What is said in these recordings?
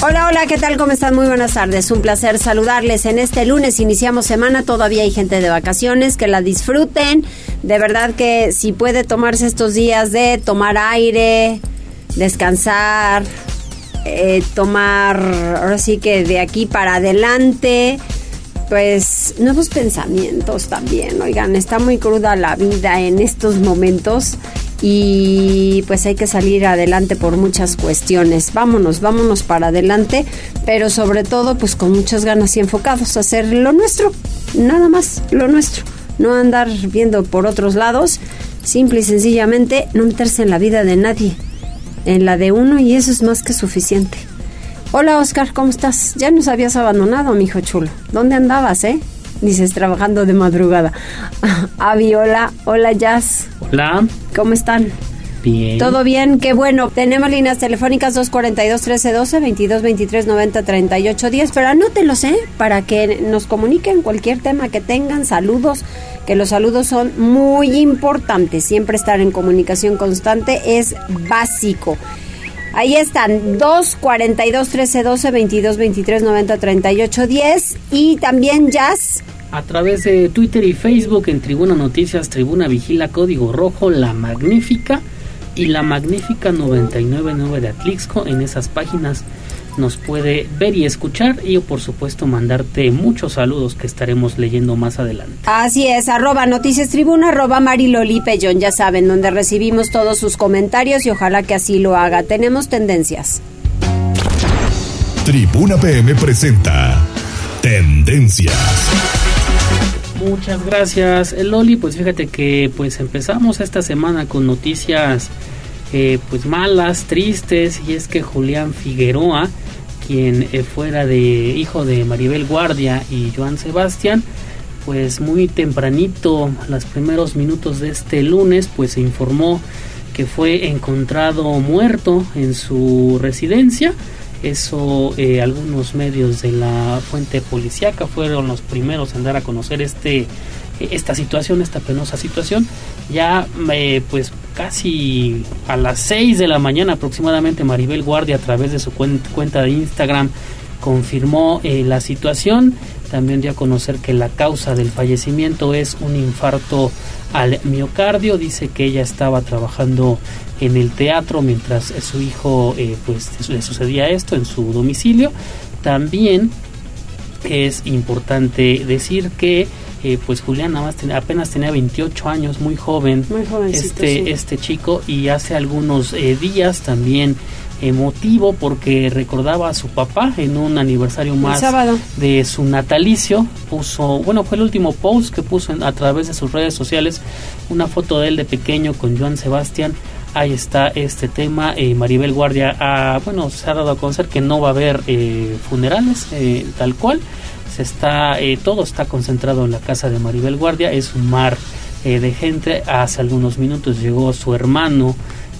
Hola, hola, ¿qué tal? ¿Cómo están? Muy buenas tardes. Un placer saludarles. En este lunes iniciamos semana, todavía hay gente de vacaciones, que la disfruten. De verdad que si puede tomarse estos días de tomar aire, descansar, eh, tomar, ahora sí que de aquí para adelante, pues nuevos pensamientos también. Oigan, está muy cruda la vida en estos momentos y pues hay que salir adelante por muchas cuestiones. Vámonos, vámonos para adelante, pero sobre todo pues con muchas ganas y enfocados a hacer lo nuestro, nada más lo nuestro. No andar viendo por otros lados, simple y sencillamente no meterse en la vida de nadie, en la de uno y eso es más que suficiente. Hola Oscar, ¿cómo estás? Ya nos habías abandonado, mi hijo chulo. ¿Dónde andabas, eh? Dices, trabajando de madrugada. Avi, hola, hola Jazz. Hola. ¿Cómo están? Bien. ¿Todo bien? Qué bueno. Tenemos líneas telefónicas 242-1312, 22-23-90-38-10, pero anótenlos, ¿eh? Para que nos comuniquen cualquier tema que tengan, saludos, que los saludos son muy importantes. Siempre estar en comunicación constante es básico. Ahí están, 242 1312 22 23 90 38 10 y también Jazz. A través de Twitter y Facebook en Tribuna Noticias, Tribuna Vigila, Código Rojo, La Magnífica y La Magnífica 999 de Atlixco. En esas páginas nos puede ver y escuchar y por supuesto mandarte muchos saludos que estaremos leyendo más adelante. Así es, arroba noticias tribuna, arroba Mariloli Pellón, ya saben, donde recibimos todos sus comentarios y ojalá que así lo haga. Tenemos tendencias. Tribuna PM presenta Tendencias. Muchas gracias, Loli. Pues fíjate que pues empezamos esta semana con noticias eh, pues malas, tristes, y es que Julián Figueroa, quien eh, fuera de hijo de Maribel Guardia y Joan Sebastián, pues muy tempranito, los primeros minutos de este lunes, pues se informó que fue encontrado muerto en su residencia. Eso eh, algunos medios de la fuente policíaca fueron los primeros en dar a conocer este esta situación, esta penosa situación. Ya eh, pues casi a las 6 de la mañana aproximadamente Maribel Guardia a través de su cuenta de Instagram confirmó eh, la situación. También dio a conocer que la causa del fallecimiento es un infarto al miocardio. Dice que ella estaba trabajando en el teatro mientras su hijo eh, pues le sucedía esto en su domicilio. También es importante decir que eh, pues Julián nada más apenas tenía 28 años, muy joven, este, este chico, y hace algunos eh, días también emotivo porque recordaba a su papá en un aniversario más de su natalicio. Puso, bueno, fue el último post que puso a través de sus redes sociales una foto de él de pequeño con Joan Sebastián. Ahí está este tema. Eh, Maribel Guardia, ha, bueno, se ha dado a conocer que no va a haber funerales tal cual está, eh, todo está concentrado en la casa de Maribel Guardia, es un mar eh, de gente. Hace algunos minutos llegó su hermano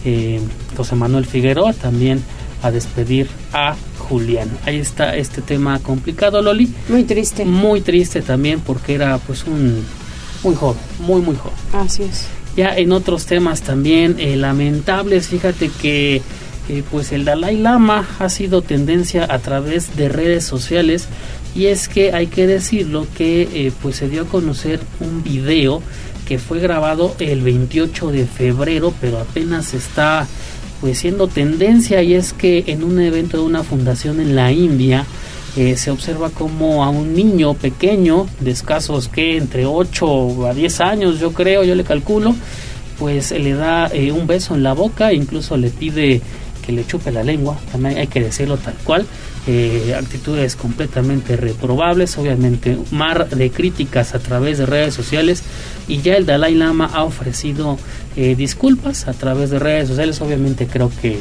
eh, José Manuel Figueroa también a despedir a Julián. Ahí está este tema complicado, Loli. Muy triste. Muy triste también porque era pues un muy joven, muy muy joven. Así es. Ya en otros temas también lamentables, fíjate que pues el Dalai Lama ha sido tendencia a través de redes sociales y es que hay que decirlo que eh, pues se dio a conocer un video que fue grabado el 28 de febrero pero apenas está pues siendo tendencia. Y es que en un evento de una fundación en la India eh, se observa como a un niño pequeño de escasos que entre 8 a 10 años yo creo yo le calculo pues le da eh, un beso en la boca incluso le pide que le chupe la lengua también hay que decirlo tal cual eh, actitudes completamente reprobables, obviamente mar de críticas a través de redes sociales y ya el Dalai Lama ha ofrecido eh, disculpas a través de redes sociales, obviamente creo que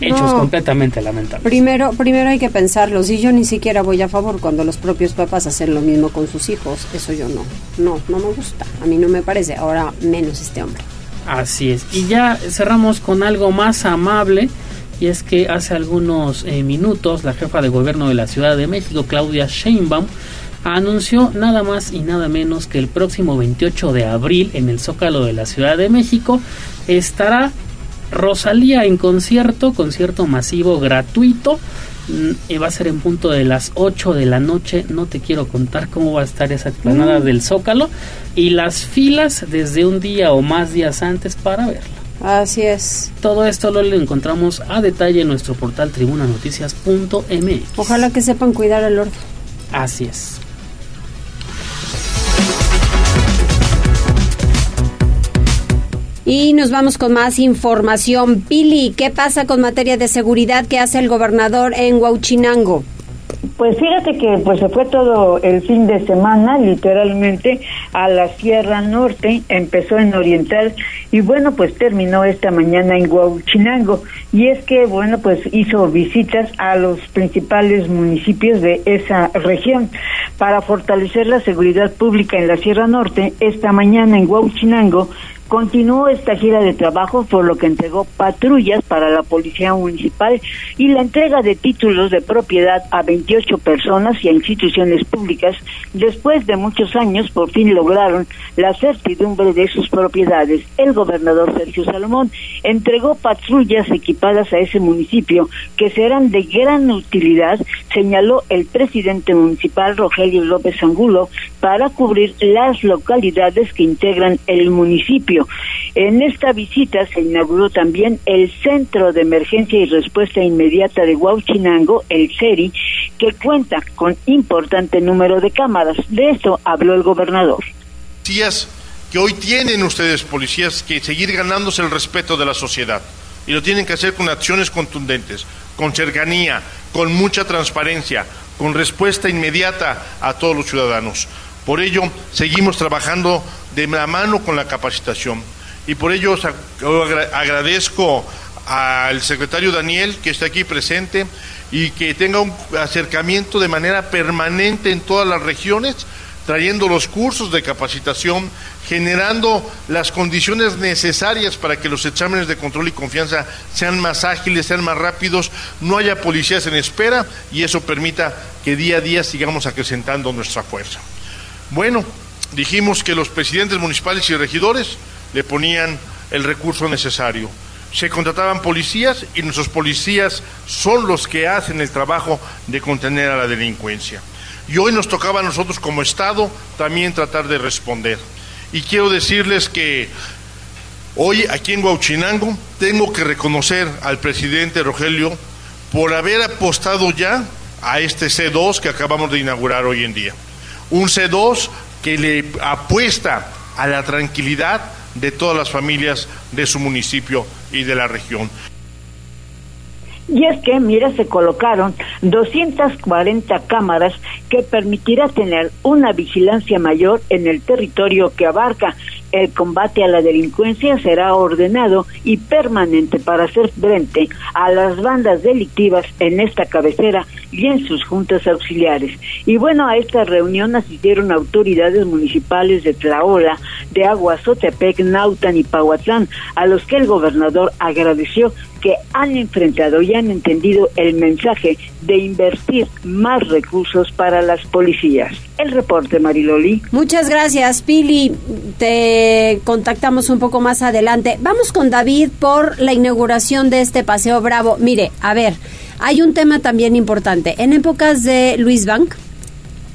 hechos completamente lamentables. Primero, primero hay que pensarlo. Si yo ni siquiera voy a favor cuando los propios papás hacen lo mismo con sus hijos, eso yo no. No, no me gusta. A mí no me parece. Ahora menos este hombre. Así es. Y ya cerramos con algo más amable. Y es que hace algunos eh, minutos la jefa de gobierno de la Ciudad de México, Claudia Sheinbaum, anunció nada más y nada menos que el próximo 28 de abril en el Zócalo de la Ciudad de México estará Rosalía en concierto, concierto masivo gratuito. y mm, va a ser en punto de las 8 de la noche. No te quiero contar cómo va a estar esa explanada mm. del Zócalo. Y las filas desde un día o más días antes para verla. Así es. Todo esto lo encontramos a detalle en nuestro portal tribunanoticias.mx. Ojalá que sepan cuidar el orden. Así es. Y nos vamos con más información. Pili, ¿qué pasa con materia de seguridad que hace el gobernador en Huauchinango? Pues fíjate que pues se fue todo el fin de semana literalmente a la Sierra Norte, empezó en Oriental y bueno pues terminó esta mañana en Huauchinango y es que bueno pues hizo visitas a los principales municipios de esa región para fortalecer la seguridad pública en la Sierra Norte. Esta mañana en Huauchinango Continuó esta gira de trabajo por lo que entregó patrullas para la Policía Municipal y la entrega de títulos de propiedad a 28 personas y a instituciones públicas. Después de muchos años, por fin lograron la certidumbre de sus propiedades. El gobernador Sergio Salomón entregó patrullas equipadas a ese municipio que serán de gran utilidad, señaló el presidente municipal Rogelio López Angulo, para cubrir las localidades que integran el municipio. En esta visita se inauguró también el Centro de Emergencia y Respuesta Inmediata de Huauchinango, el CERI, que cuenta con importante número de cámaras. De esto habló el gobernador. que hoy tienen ustedes, policías, que seguir ganándose el respeto de la sociedad. Y lo tienen que hacer con acciones contundentes, con cercanía, con mucha transparencia, con respuesta inmediata a todos los ciudadanos. Por ello, seguimos trabajando de la mano con la capacitación. Y por ello agradezco al secretario Daniel que está aquí presente y que tenga un acercamiento de manera permanente en todas las regiones, trayendo los cursos de capacitación, generando las condiciones necesarias para que los exámenes de control y confianza sean más ágiles, sean más rápidos, no haya policías en espera y eso permita que día a día sigamos acrecentando nuestra fuerza. Bueno, dijimos que los presidentes municipales y regidores le ponían el recurso necesario. Se contrataban policías y nuestros policías son los que hacen el trabajo de contener a la delincuencia. Y hoy nos tocaba a nosotros como Estado también tratar de responder. Y quiero decirles que hoy aquí en Huauchinango tengo que reconocer al presidente Rogelio por haber apostado ya a este C2 que acabamos de inaugurar hoy en día. Un C2 que le apuesta a la tranquilidad de todas las familias de su municipio y de la región. Y es que, mira, se colocaron 240 cámaras que permitirá tener una vigilancia mayor en el territorio que abarca el combate a la delincuencia será ordenado y permanente para hacer frente a las bandas delictivas en esta cabecera y en sus juntas auxiliares. Y bueno, a esta reunión asistieron autoridades municipales de Tlaola, de Aguazotepec, Nautan y Pahuatlán, a los que el gobernador agradeció que han enfrentado y han entendido el mensaje de invertir más recursos para las policías. El reporte, Mariloli. Muchas gracias, Pili. Te contactamos un poco más adelante. Vamos con David por la inauguración de este Paseo Bravo. Mire, a ver, hay un tema también importante. En épocas de Luis Bank,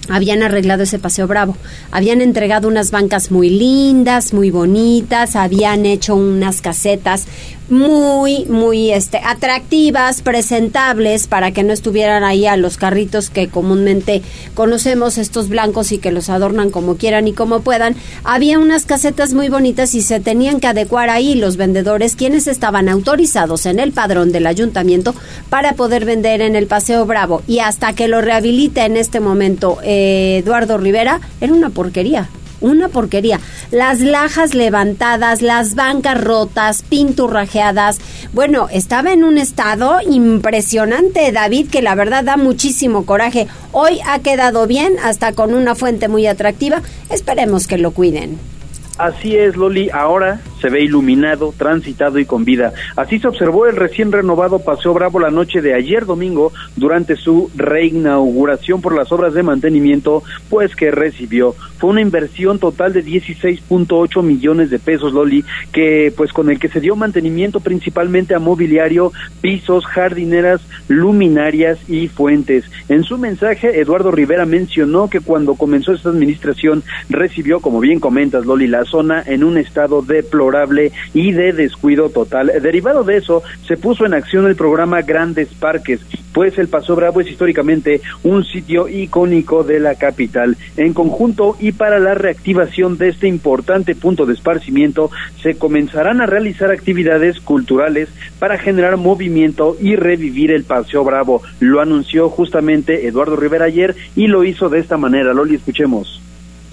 habían arreglado ese paseo bravo. Habían entregado unas bancas muy lindas, muy bonitas, habían hecho unas casetas muy, muy este, atractivas, presentables, para que no estuvieran ahí a los carritos que comúnmente conocemos, estos blancos y que los adornan como quieran y como puedan. Había unas casetas muy bonitas y se tenían que adecuar ahí los vendedores, quienes estaban autorizados en el padrón del ayuntamiento para poder vender en el Paseo Bravo. Y hasta que lo rehabilite en este momento eh, Eduardo Rivera, era una porquería una porquería. Las lajas levantadas, las bancas rotas, pinturrajeadas. Bueno, estaba en un estado impresionante, David, que la verdad da muchísimo coraje. Hoy ha quedado bien, hasta con una fuente muy atractiva. Esperemos que lo cuiden. Así es, Loli, ahora se ve iluminado, transitado y con vida. Así se observó el recién renovado Paseo Bravo la noche de ayer domingo durante su reinauguración por las obras de mantenimiento pues que recibió. Fue una inversión total de 16.8 millones de pesos, Loli, que pues con el que se dio mantenimiento principalmente a mobiliario, pisos, jardineras, luminarias y fuentes. En su mensaje, Eduardo Rivera mencionó que cuando comenzó esta administración recibió, como bien comentas, Loli, zona en un estado deplorable y de descuido total. Derivado de eso, se puso en acción el programa Grandes Parques, pues el Paso Bravo es históricamente un sitio icónico de la capital. En conjunto y para la reactivación de este importante punto de esparcimiento, se comenzarán a realizar actividades culturales para generar movimiento y revivir el Paseo Bravo. Lo anunció justamente Eduardo Rivera ayer y lo hizo de esta manera. Loli, escuchemos.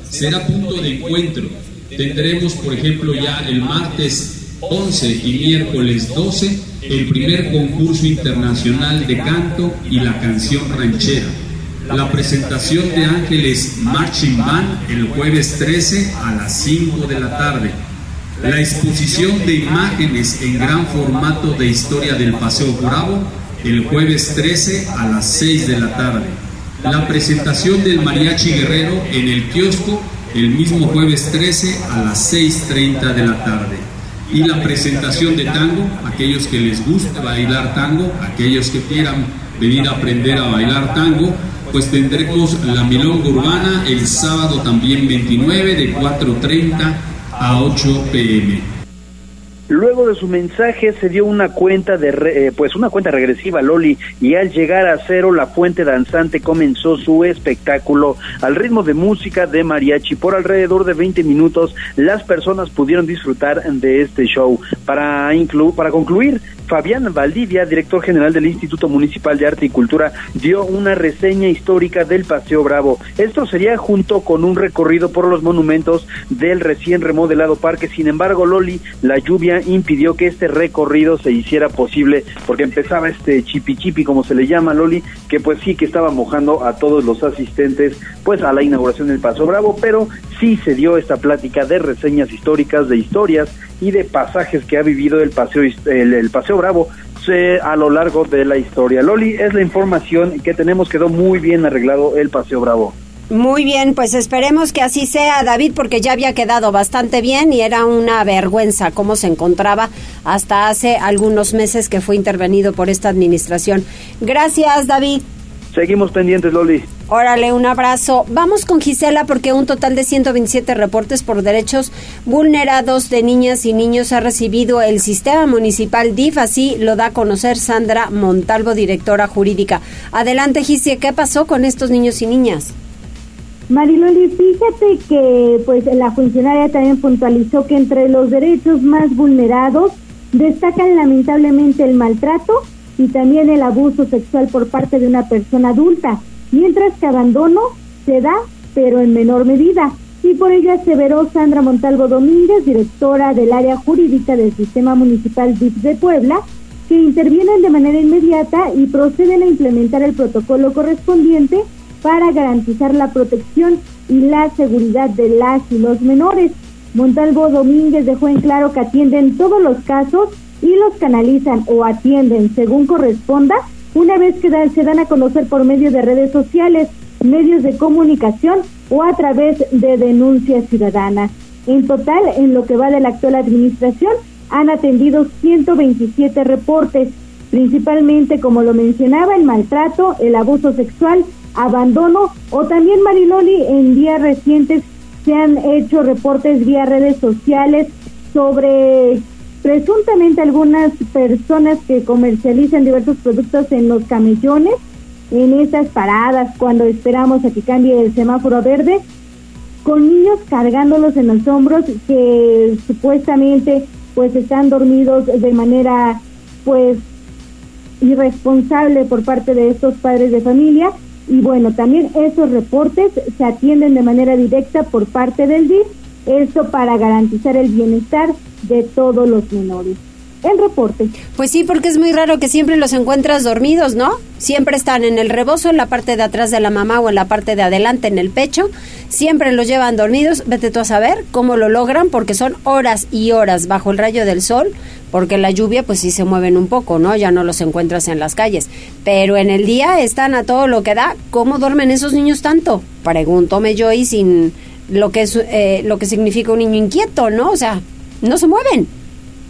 Será punto de encuentro Tendremos, por ejemplo, ya el martes 11 y miércoles 12 el primer concurso internacional de canto y la canción ranchera. La presentación de Ángeles Marching Band el jueves 13 a las 5 de la tarde. La exposición de imágenes en gran formato de historia del Paseo Bravo el jueves 13 a las 6 de la tarde. La presentación del Mariachi Guerrero en el kiosco el mismo jueves 13 a las 6.30 de la tarde. Y la presentación de tango, aquellos que les guste bailar tango, aquellos que quieran venir a aprender a bailar tango, pues tendremos la milonga urbana el sábado también 29 de 4.30 a 8 pm. Luego de su mensaje se dio una cuenta de eh, pues una cuenta regresiva Loli y al llegar a cero la fuente danzante comenzó su espectáculo al ritmo de música de mariachi por alrededor de 20 minutos las personas pudieron disfrutar de este show para inclu para concluir Fabián Valdivia, director general del Instituto Municipal de Arte y Cultura, dio una reseña histórica del Paseo Bravo. Esto sería junto con un recorrido por los monumentos del recién remodelado parque. Sin embargo, Loli, la lluvia impidió que este recorrido se hiciera posible porque empezaba este chipi chipi, como se le llama, Loli, que pues sí que estaba mojando a todos los asistentes pues a la inauguración del Paseo Bravo, pero sí se dio esta plática de reseñas históricas, de historias y de pasajes que ha vivido el Paseo, el, paseo Bravo a lo largo de la historia. Loli, es la información que tenemos, quedó muy bien arreglado el Paseo Bravo. Muy bien, pues esperemos que así sea, David, porque ya había quedado bastante bien y era una vergüenza cómo se encontraba hasta hace algunos meses que fue intervenido por esta administración. Gracias, David. Seguimos pendientes, Loli. Órale, un abrazo. Vamos con Gisela porque un total de 127 reportes por derechos vulnerados de niñas y niños ha recibido el sistema municipal DIF, así lo da a conocer Sandra Montalvo, directora jurídica. Adelante, Gisie, ¿qué pasó con estos niños y niñas? Mariloli, fíjate que pues la funcionaria también puntualizó que entre los derechos más vulnerados destacan lamentablemente el maltrato, y también el abuso sexual por parte de una persona adulta, mientras que abandono se da, pero en menor medida. Y por ello aseveró Sandra Montalvo Domínguez, directora del área jurídica del Sistema Municipal DIF de Puebla, que intervienen de manera inmediata y proceden a implementar el protocolo correspondiente para garantizar la protección y la seguridad de las y los menores. Montalvo Domínguez dejó en claro que atienden todos los casos y los canalizan o atienden según corresponda una vez que se dan a conocer por medio de redes sociales, medios de comunicación o a través de denuncias ciudadanas. En total, en lo que va de la actual administración, han atendido 127 reportes, principalmente, como lo mencionaba, el maltrato, el abuso sexual, abandono o también Mariloli en días recientes se han hecho reportes vía redes sociales sobre presuntamente algunas personas que comercializan diversos productos en los camellones, en esas paradas cuando esperamos a que cambie el semáforo verde, con niños cargándolos en los hombros que supuestamente pues están dormidos de manera pues irresponsable por parte de estos padres de familia y bueno, también esos reportes se atienden de manera directa por parte del DIF, esto para garantizar el bienestar de todos los menores el reporte. Pues sí, porque es muy raro que siempre los encuentras dormidos, ¿no? Siempre están en el rebozo, en la parte de atrás de la mamá o en la parte de adelante, en el pecho. Siempre los llevan dormidos. Vete tú a saber cómo lo logran, porque son horas y horas bajo el rayo del sol, porque la lluvia pues sí se mueven un poco, ¿no? Ya no los encuentras en las calles. Pero en el día están a todo lo que da. ¿Cómo duermen esos niños tanto? Pregúntome yo y sin lo que, es, eh, lo que significa un niño inquieto, ¿no? O sea, no se mueven.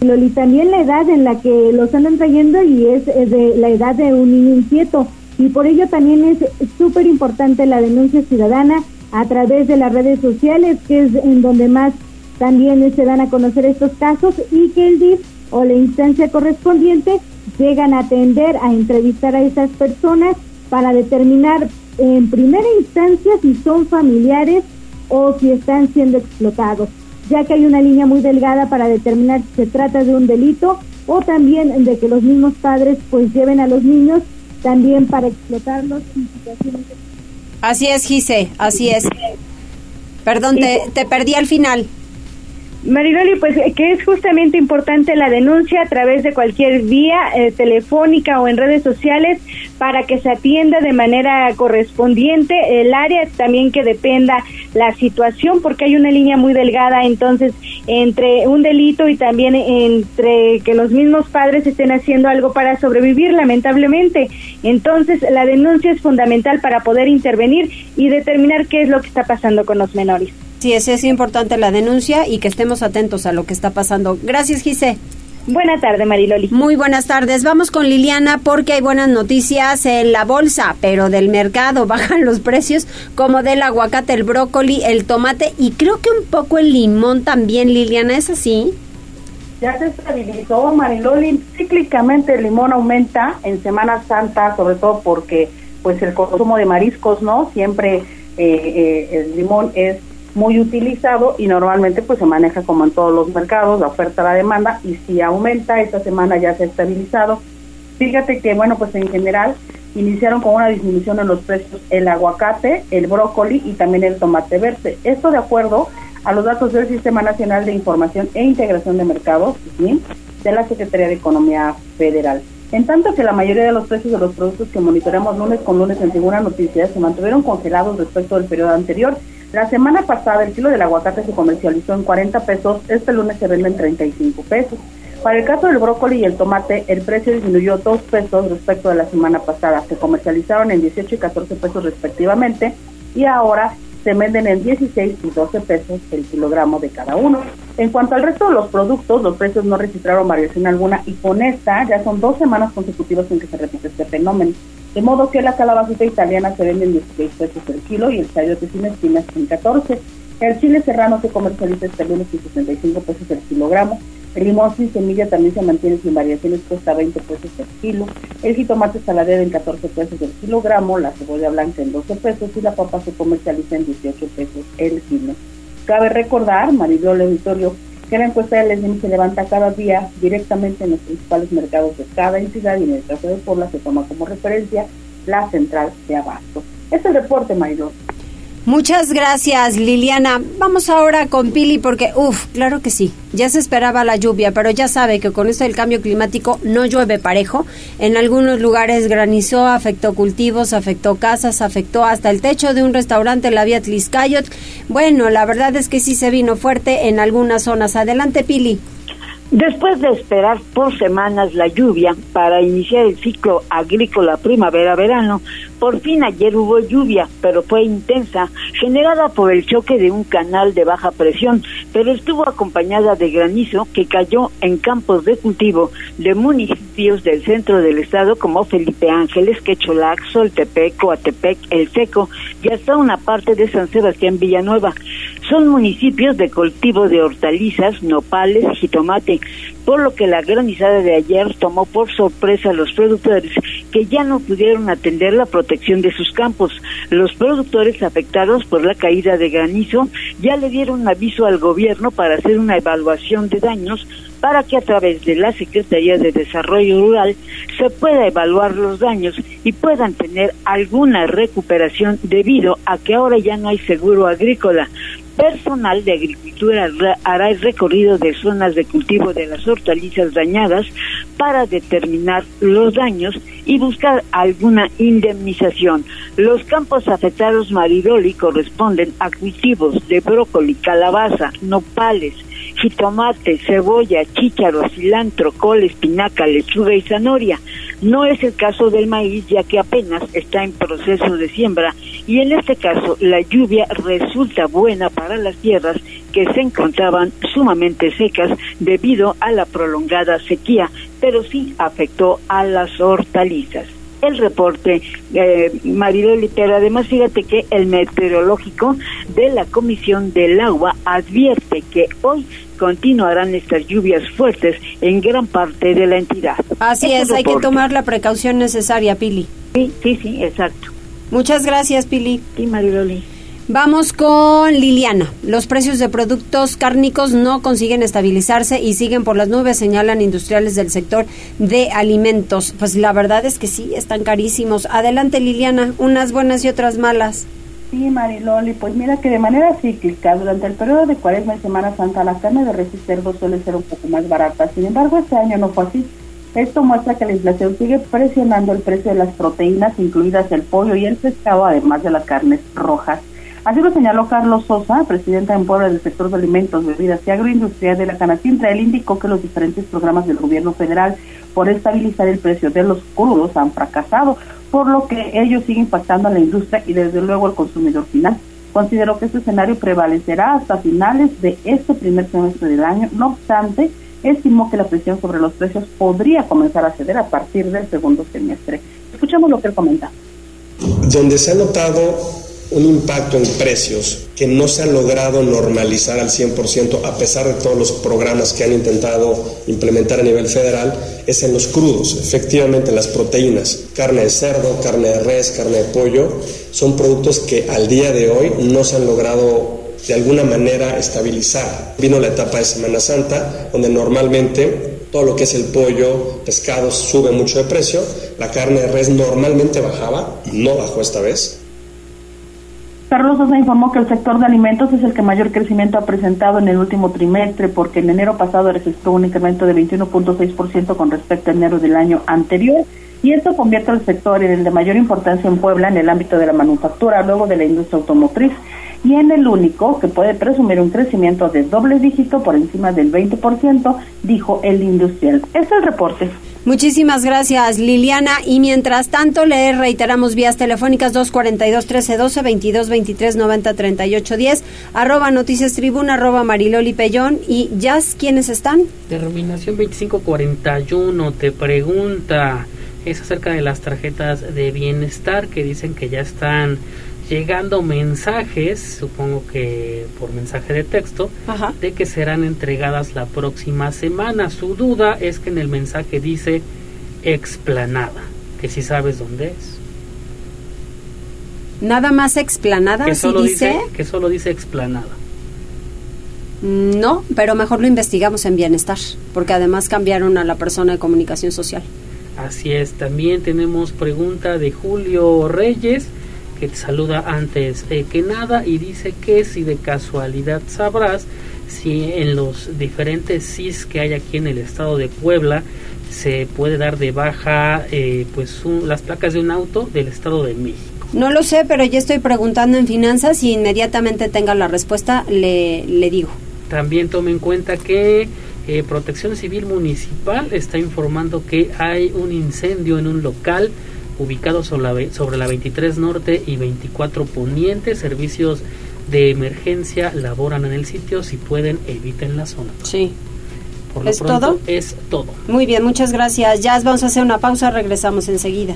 Loli, también la edad en la que los andan trayendo y es, de la edad de un niño inquieto. Y por ello también es súper importante la denuncia ciudadana a través de las redes sociales, que es en donde más también se dan a conocer estos casos y que el DIF o la instancia correspondiente llegan a atender, a entrevistar a esas personas para determinar en primera instancia si son familiares o si están siendo explotados ya que hay una línea muy delgada para determinar si se trata de un delito o también de que los mismos padres pues lleven a los niños también para explotarlos en situaciones Así es, Gise, así es. Perdón, te, te perdí al final. Mariloli, pues eh, que es justamente importante la denuncia a través de cualquier vía eh, telefónica o en redes sociales para que se atienda de manera correspondiente el área también que dependa la situación porque hay una línea muy delgada entonces entre un delito y también entre que los mismos padres estén haciendo algo para sobrevivir lamentablemente entonces la denuncia es fundamental para poder intervenir y determinar qué es lo que está pasando con los menores. Sí, es, es importante la denuncia y que estemos atentos a lo que está pasando. Gracias, Gise. Buenas tardes, Mariloli. Muy buenas tardes. Vamos con Liliana porque hay buenas noticias en la bolsa, pero del mercado bajan los precios como del aguacate, el brócoli, el tomate y creo que un poco el limón también, Liliana, ¿es así? Ya se estabilizó, Mariloli. Cíclicamente el limón aumenta en Semana Santa, sobre todo porque pues el consumo de mariscos, ¿no? Siempre eh, eh, el limón es muy utilizado y normalmente pues se maneja como en todos los mercados, la oferta, la demanda y si aumenta, esta semana ya se ha estabilizado. Fíjate que bueno, pues en general iniciaron con una disminución en los precios el aguacate, el brócoli y también el tomate verde. Esto de acuerdo a los datos del Sistema Nacional de Información e Integración de Mercados, de la Secretaría de Economía Federal. En tanto que la mayoría de los precios de los productos que monitoreamos lunes con lunes en Segura Noticias se mantuvieron congelados respecto del periodo anterior, la semana pasada el kilo del aguacate se comercializó en 40 pesos, este lunes se vende en 35 pesos. Para el caso del brócoli y el tomate, el precio disminuyó 2 pesos respecto de la semana pasada. Se comercializaron en 18 y 14 pesos respectivamente y ahora se venden en 16 y 12 pesos el kilogramo de cada uno. En cuanto al resto de los productos, los precios no registraron variación alguna y con esta ya son dos semanas consecutivas en que se repite este fenómeno. De modo que la calabacita italiana se vende en 16 pesos el kilo y el chayote sin espinas en 14. El chile serrano se comercializa este lunes en 65 pesos el kilogramo. El limón sin semilla también se mantiene sin variaciones, cuesta 20 pesos el kilo. El jitomate saladero en 14 pesos el kilogramo, la cebolla blanca en 12 pesos y la papa se comercializa en 18 pesos el kilo. Cabe recordar, Maribel Auditorio, que la encuesta del ESNIM se levanta cada día directamente en los principales mercados de cada entidad y en el caso de Puebla se toma como referencia la central de abasto. Es el reporte, Mayor. Muchas gracias, Liliana. Vamos ahora con Pili porque, uff, claro que sí, ya se esperaba la lluvia, pero ya sabe que con esto del cambio climático no llueve parejo. En algunos lugares granizó, afectó cultivos, afectó casas, afectó hasta el techo de un restaurante, la vía Tliscayot. Bueno, la verdad es que sí se vino fuerte en algunas zonas. Adelante, Pili. Después de esperar por semanas la lluvia para iniciar el ciclo agrícola primavera-verano, por fin ayer hubo lluvia, pero fue intensa, generada por el choque de un canal de baja presión, pero estuvo acompañada de granizo que cayó en campos de cultivo de municipios del centro del estado como Felipe Ángeles, Quecholac, Soltepec, Coatepec, El Seco y hasta una parte de San Sebastián Villanueva. Son municipios de cultivo de hortalizas, nopales, jitomate, por lo que la granizada de ayer tomó por sorpresa a los productores que ya no pudieron atender la protección de sus campos. Los productores afectados por la caída de granizo ya le dieron aviso al gobierno para hacer una evaluación de daños para que a través de la Secretaría de Desarrollo Rural se pueda evaluar los daños y puedan tener alguna recuperación debido a que ahora ya no hay seguro agrícola. Personal de agricultura hará el recorrido de zonas de cultivo de las hortalizas dañadas para determinar los daños y buscar alguna indemnización. Los campos afectados Maridoli corresponden a cultivos de brócoli, calabaza, nopales, jitomate, cebolla, chícharo, cilantro, col, espinaca, lechuga y zanahoria. No es el caso del maíz ya que apenas está en proceso de siembra y en este caso la lluvia resulta buena para las tierras que se encontraban sumamente secas debido a la prolongada sequía, pero sí afectó a las hortalizas el reporte, eh, Maridoli, pero además fíjate que el meteorológico de la Comisión del Agua advierte que hoy continuarán estas lluvias fuertes en gran parte de la entidad. Así es, hay que tomar la precaución necesaria, Pili. Sí, sí, sí, exacto. Muchas gracias, Pili. Sí, Mariloli. Vamos con Liliana. Los precios de productos cárnicos no consiguen estabilizarse y siguen por las nubes, señalan industriales del sector de alimentos. Pues la verdad es que sí, están carísimos. Adelante, Liliana, unas buenas y otras malas. Sí, Mariloli, pues mira que de manera cíclica, durante el periodo de Cuaresma y Semana Santa, la carne de res suele ser un poco más barata. Sin embargo, este año no fue así. Esto muestra que la inflación sigue presionando el precio de las proteínas, incluidas el pollo y el pescado, además de las carnes rojas. Así lo señaló Carlos Sosa, presidenta en Puebla del sector de alimentos, bebidas y agroindustria de la Canacintra. Él indicó que los diferentes programas del gobierno federal por estabilizar el precio de los crudos han fracasado, por lo que ello sigue impactando a la industria y desde luego al consumidor final. Consideró que este escenario prevalecerá hasta finales de este primer semestre del año. No obstante, estimó que la presión sobre los precios podría comenzar a ceder a partir del segundo semestre. Escuchamos lo que él comenta. Donde se ha notado un impacto en precios que no se ha logrado normalizar al 100% a pesar de todos los programas que han intentado implementar a nivel federal es en los crudos. Efectivamente, las proteínas, carne de cerdo, carne de res, carne de pollo, son productos que al día de hoy no se han logrado de alguna manera estabilizar. Vino la etapa de Semana Santa, donde normalmente todo lo que es el pollo, pescados, sube mucho de precio. La carne de res normalmente bajaba, no bajó esta vez. Carlos Sosa informó que el sector de alimentos es el que mayor crecimiento ha presentado en el último trimestre, porque en enero pasado registró un incremento de 21.6% con respecto a enero del año anterior, y esto convierte al sector en el de mayor importancia en Puebla en el ámbito de la manufactura, luego de la industria automotriz, y en el único que puede presumir un crecimiento de doble dígito por encima del 20%, dijo el industrial. Este es el reporte. Muchísimas gracias, Liliana. Y mientras tanto, le reiteramos vías telefónicas 242-1312, 22-23-90-38-10, arroba Noticias Tribuna, arroba Mariloli Pellón. Y Jazz, ¿quiénes están? Terminación 2541 te pregunta, es acerca de las tarjetas de bienestar que dicen que ya están llegando mensajes, supongo que por mensaje de texto, de que serán entregadas la próxima semana. Su duda es que en el mensaje dice explanada, que si sabes dónde es. Nada más explanada, que solo dice? Que solo dice explanada. No, pero mejor lo investigamos en bienestar, porque además cambiaron a la persona de comunicación social. Así es, también tenemos pregunta de Julio Reyes que te saluda antes eh, que nada y dice que si de casualidad sabrás si en los diferentes CIS que hay aquí en el estado de Puebla se puede dar de baja eh, pues las placas de un auto del estado de México. No lo sé, pero ya estoy preguntando en finanzas y inmediatamente tenga la respuesta le, le digo. También tome en cuenta que eh, Protección Civil Municipal está informando que hay un incendio en un local ubicado sobre la, sobre la 23 Norte y 24 Poniente. Servicios de emergencia laboran en el sitio. Si pueden, eviten la zona. Sí. Por lo ¿Es pronto, todo? Es todo. Muy bien, muchas gracias. Ya vamos a hacer una pausa, regresamos enseguida.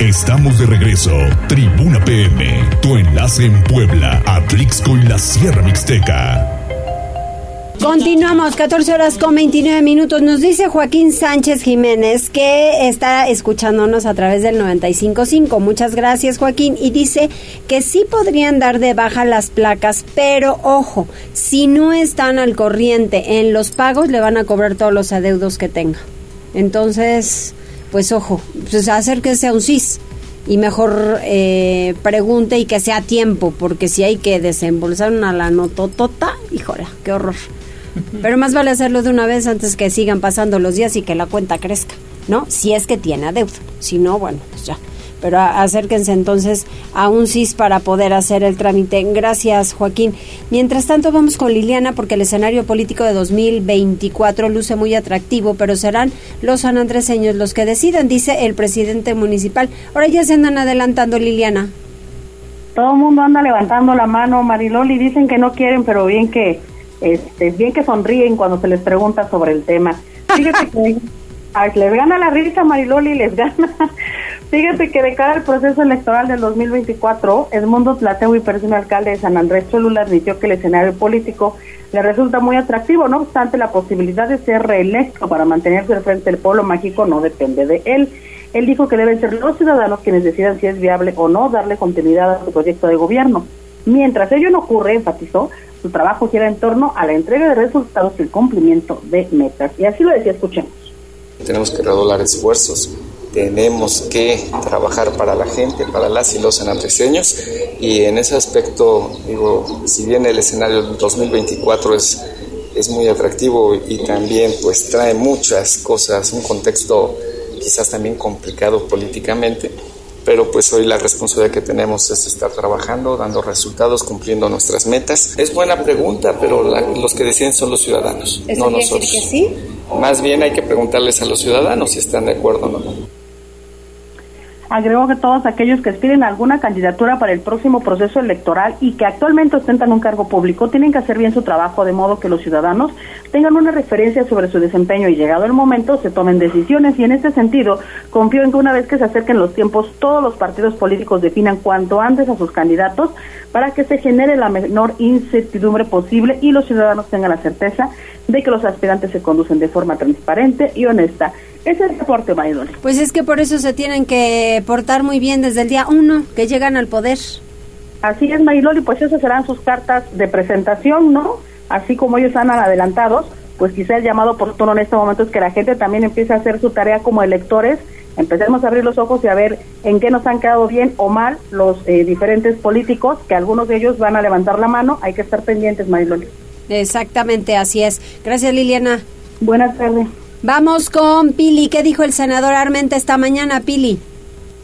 Estamos de regreso. Tribuna PM, tu enlace en Puebla, Atlixco y la Sierra Mixteca. Continuamos, 14 horas con 29 minutos. Nos dice Joaquín Sánchez Jiménez que está escuchándonos a través del 955. Muchas gracias, Joaquín. Y dice que sí podrían dar de baja las placas, pero ojo, si no están al corriente en los pagos, le van a cobrar todos los adeudos que tenga. Entonces, pues ojo, pues hacer que sea un CIS y mejor eh, pregunte y que sea a tiempo, porque si hay que desembolsar una la nototota, híjole, qué horror. Pero más vale hacerlo de una vez antes que sigan pasando los días y que la cuenta crezca, ¿no? Si es que tiene adeudo. Si no, bueno, pues ya. Pero acérquense entonces a un CIS para poder hacer el trámite. Gracias, Joaquín. Mientras tanto, vamos con Liliana porque el escenario político de 2024 luce muy atractivo, pero serán los sanandreseños los que decidan, dice el presidente municipal. Ahora ya se andan adelantando, Liliana. Todo el mundo anda levantando la mano, Mariloli. Dicen que no quieren, pero bien que este, bien que sonríen cuando se les pregunta sobre el tema. Fíjate que les gana la risa Mariloli, les gana. Fíjate que de cara al proceso electoral del 2024, Edmundo Tlateo y personal alcalde de San Andrés Cholula admitió que el escenario político le resulta muy atractivo, no obstante la posibilidad de ser reelecto para mantenerse al frente del pueblo mágico no depende de él. Él dijo que deben ser los ciudadanos quienes decidan si es viable o no darle continuidad a su proyecto de gobierno. Mientras ello no ocurre, enfatizó, su trabajo gira en torno a la entrega de resultados y el cumplimiento de metas. Y así lo decía, escuchemos. Tenemos que redoblar esfuerzos, tenemos que trabajar para la gente, para las y los sanandreseños y en ese aspecto, digo, si bien el escenario del 2024 es, es muy atractivo y también pues trae muchas cosas, un contexto quizás también complicado políticamente, pero pues hoy la responsabilidad que tenemos es estar trabajando, dando resultados, cumpliendo nuestras metas. Es buena pregunta, pero los que deciden son los ciudadanos, no nosotros. Que sí? Más bien hay que preguntarles a los ciudadanos si están de acuerdo o no. Agregó que todos aquellos que aspiren a alguna candidatura para el próximo proceso electoral y que actualmente ostentan un cargo público tienen que hacer bien su trabajo de modo que los ciudadanos tengan una referencia sobre su desempeño y llegado el momento se tomen decisiones y en este sentido confío en que una vez que se acerquen los tiempos todos los partidos políticos definan cuanto antes a sus candidatos para que se genere la menor incertidumbre posible y los ciudadanos tengan la certeza de que los aspirantes se conducen de forma transparente y honesta. Ese es el reporte, Maidol. Pues es que por eso se tienen que portar muy bien desde el día uno que llegan al poder. Así es, Mariloli, pues esas serán sus cartas de presentación, ¿no? Así como ellos han adelantados, pues quizá el llamado oportuno en este momento es que la gente también empiece a hacer su tarea como electores, empecemos a abrir los ojos y a ver en qué nos han quedado bien o mal los eh, diferentes políticos, que algunos de ellos van a levantar la mano, hay que estar pendientes, Mariloli. Exactamente, así es. Gracias, Liliana. Buenas tardes. Vamos con Pili. ¿Qué dijo el senador Armenta esta mañana, Pili?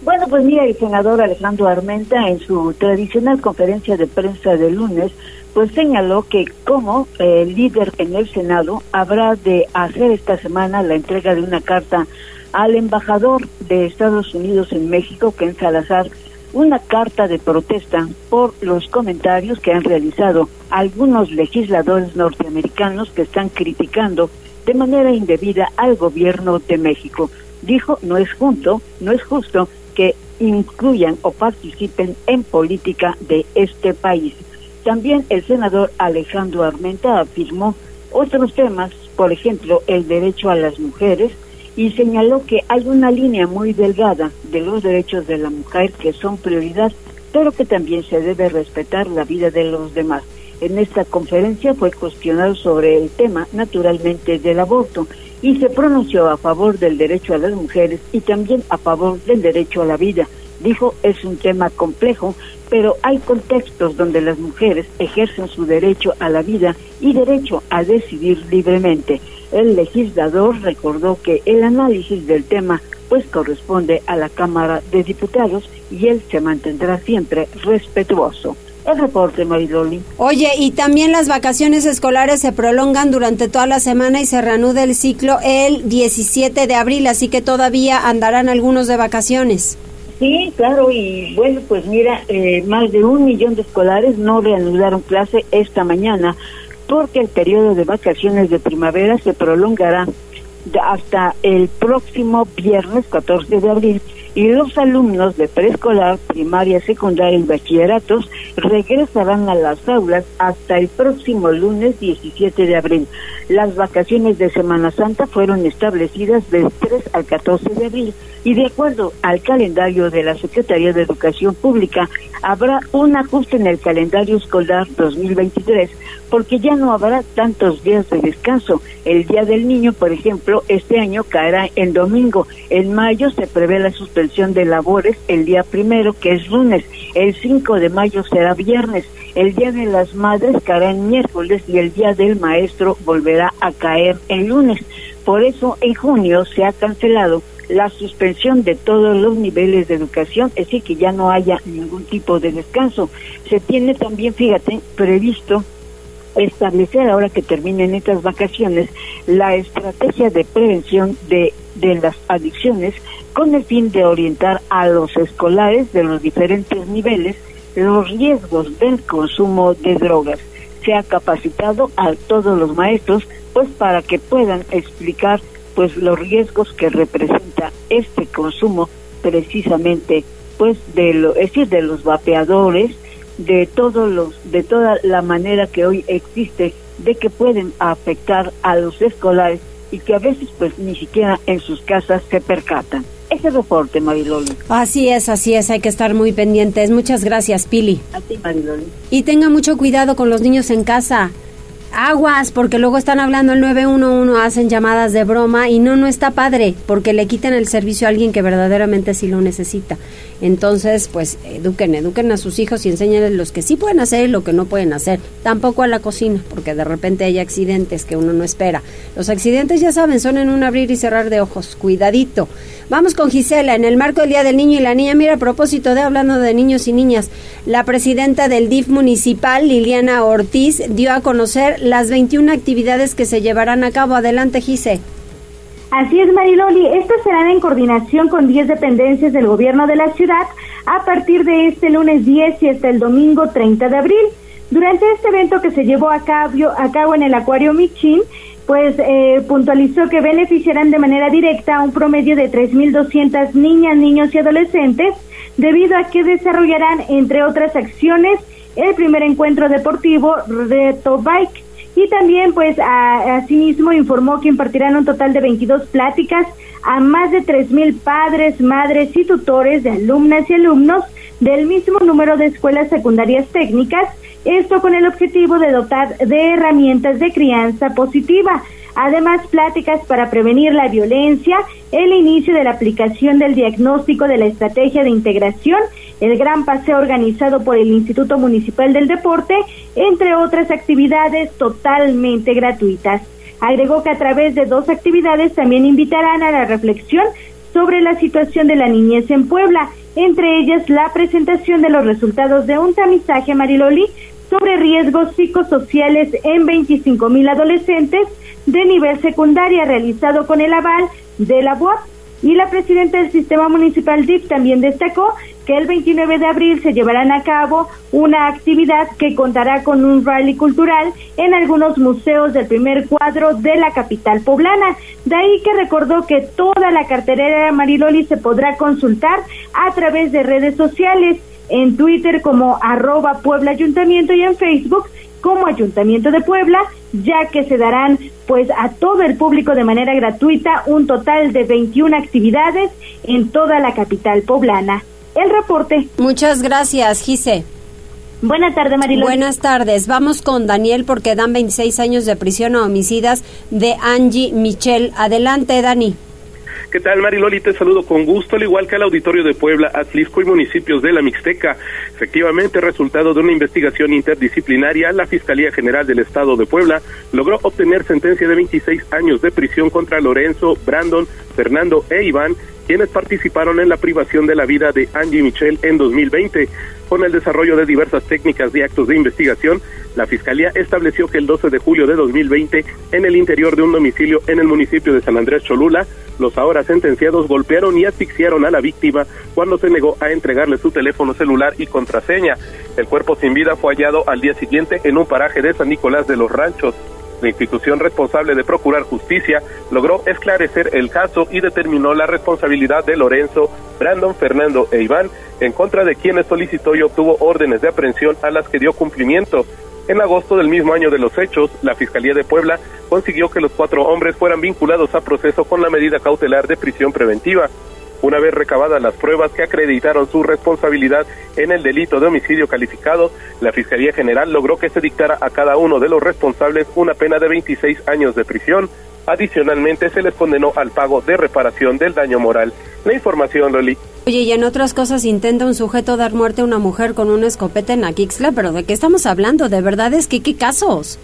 Bueno, pues mira, el senador Alejandro Armenta en su tradicional conferencia de prensa de lunes, pues señaló que como eh, líder en el Senado habrá de hacer esta semana la entrega de una carta al embajador de Estados Unidos en México, Ken Salazar, una carta de protesta por los comentarios que han realizado algunos legisladores norteamericanos que están criticando de manera indebida al gobierno de México. Dijo, no es justo, no es justo que incluyan o participen en política de este país. También el senador Alejandro Armenta afirmó otros temas, por ejemplo, el derecho a las mujeres, y señaló que hay una línea muy delgada de los derechos de la mujer que son prioridad, pero que también se debe respetar la vida de los demás. En esta conferencia fue cuestionado sobre el tema, naturalmente, del aborto y se pronunció a favor del derecho a las mujeres y también a favor del derecho a la vida. Dijo, es un tema complejo, pero hay contextos donde las mujeres ejercen su derecho a la vida y derecho a decidir libremente. El legislador recordó que el análisis del tema pues corresponde a la Cámara de Diputados y él se mantendrá siempre respetuoso. El reporte, Mariloli. Oye, y también las vacaciones escolares se prolongan durante toda la semana y se reanuda el ciclo el 17 de abril, así que todavía andarán algunos de vacaciones. Sí, claro, y bueno, pues mira, eh, más de un millón de escolares no reanudaron clase esta mañana porque el periodo de vacaciones de primavera se prolongará hasta el próximo viernes 14 de abril y los alumnos de preescolar, primaria, secundaria y bachilleratos regresarán a las aulas hasta el próximo lunes 17 de abril. Las vacaciones de Semana Santa fueron establecidas del 3 al 14 de abril y de acuerdo al calendario de la Secretaría de Educación Pública habrá un ajuste en el calendario escolar 2023 porque ya no habrá tantos días de descanso. El Día del Niño, por ejemplo, este año caerá en domingo. En mayo se prevé la suspensión de labores el día primero, que es lunes. El 5 de mayo será viernes. El Día de las Madres caerá en miércoles y el Día del Maestro volverá a caer en lunes. Por eso, en junio se ha cancelado la suspensión de todos los niveles de educación, es decir, que ya no haya ningún tipo de descanso. Se tiene también, fíjate, previsto establecer ahora que terminen estas vacaciones la estrategia de prevención de, de las adicciones con el fin de orientar a los escolares de los diferentes niveles los riesgos del consumo de drogas. Se ha capacitado a todos los maestros pues para que puedan explicar pues los riesgos que representa este consumo precisamente pues de lo es decir de los vapeadores de todos los de toda la manera que hoy existe de que pueden afectar a los escolares y que a veces pues ni siquiera en sus casas se percatan. Ese reporte, Mariloli. Así es, así es, hay que estar muy pendientes. Muchas gracias, Pili. A ti, Mariloli. Y tenga mucho cuidado con los niños en casa aguas, porque luego están hablando el 911, hacen llamadas de broma y no, no está padre, porque le quitan el servicio a alguien que verdaderamente sí lo necesita. Entonces, pues eduquen, eduquen a sus hijos y enséñenles los que sí pueden hacer y lo que no pueden hacer. Tampoco a la cocina, porque de repente hay accidentes que uno no espera. Los accidentes, ya saben, son en un abrir y cerrar de ojos. Cuidadito. Vamos con Gisela, en el marco del Día del Niño y la Niña. Mira, a propósito de hablando de niños y niñas, la presidenta del DIF municipal, Liliana Ortiz, dio a conocer las 21 actividades que se llevarán a cabo. Adelante, Gise. Así es, Mariloli. Estas serán en coordinación con 10 dependencias del gobierno de la ciudad a partir de este lunes 10 y hasta el domingo 30 de abril. Durante este evento que se llevó a cabo, a cabo en el Acuario Michin, pues eh, puntualizó que beneficiarán de manera directa a un promedio de 3.200 niñas, niños y adolescentes, debido a que desarrollarán, entre otras acciones, el primer encuentro deportivo Reto Bike y también, pues, asimismo informó que impartirán un total de 22 pláticas a más de 3.000 padres, madres y tutores de alumnas y alumnos del mismo número de escuelas secundarias técnicas, esto con el objetivo de dotar de herramientas de crianza positiva. Además, pláticas para prevenir la violencia, el inicio de la aplicación del diagnóstico de la estrategia de integración el gran paseo organizado por el Instituto Municipal del Deporte, entre otras actividades totalmente gratuitas. Agregó que a través de dos actividades también invitarán a la reflexión sobre la situación de la niñez en Puebla, entre ellas la presentación de los resultados de un tamizaje Mariloli sobre riesgos psicosociales en 25 mil adolescentes de nivel secundaria realizado con el aval de la UAP. Y la presidenta del Sistema Municipal DIP también destacó que el 29 de abril se llevarán a cabo una actividad que contará con un rally cultural en algunos museos del primer cuadro de la capital poblana. De ahí que recordó que toda la carterera de Mariloli se podrá consultar a través de redes sociales, en Twitter como arroba Puebla Ayuntamiento y en Facebook como Ayuntamiento de Puebla, ya que se darán pues a todo el público de manera gratuita un total de 21 actividades en toda la capital poblana el reporte. Muchas gracias, Gise. Buenas tardes. Buenas tardes. Vamos con Daniel porque dan 26 años de prisión a homicidas de Angie Michel. Adelante, Dani. ¿Qué tal, Mariloli? Te saludo con gusto, al igual que al auditorio de Puebla, Atlisco y municipios de la Mixteca. Efectivamente, resultado de una investigación interdisciplinaria, la Fiscalía General del Estado de Puebla logró obtener sentencia de 26 años de prisión contra Lorenzo, Brandon, Fernando e Iván, quienes participaron en la privación de la vida de Angie Michel en 2020. Con el desarrollo de diversas técnicas y actos de investigación, la Fiscalía estableció que el 12 de julio de 2020, en el interior de un domicilio en el municipio de San Andrés Cholula, los ahora sentenciados golpearon y asfixiaron a la víctima cuando se negó a entregarle su teléfono celular y contraseña. El cuerpo sin vida fue hallado al día siguiente en un paraje de San Nicolás de los Ranchos. La institución responsable de procurar justicia logró esclarecer el caso y determinó la responsabilidad de Lorenzo, Brandon, Fernando e Iván en contra de quienes solicitó y obtuvo órdenes de aprehensión a las que dio cumplimiento. En agosto del mismo año de los hechos, la Fiscalía de Puebla consiguió que los cuatro hombres fueran vinculados a proceso con la medida cautelar de prisión preventiva. Una vez recabadas las pruebas que acreditaron su responsabilidad en el delito de homicidio calificado, la Fiscalía General logró que se dictara a cada uno de los responsables una pena de 26 años de prisión. Adicionalmente, se les condenó al pago de reparación del daño moral. La información, Loli. Oye, y en otras cosas intenta un sujeto dar muerte a una mujer con una escopeta en Aquixla, pero ¿de qué estamos hablando? De verdad es que, ¿qué casos?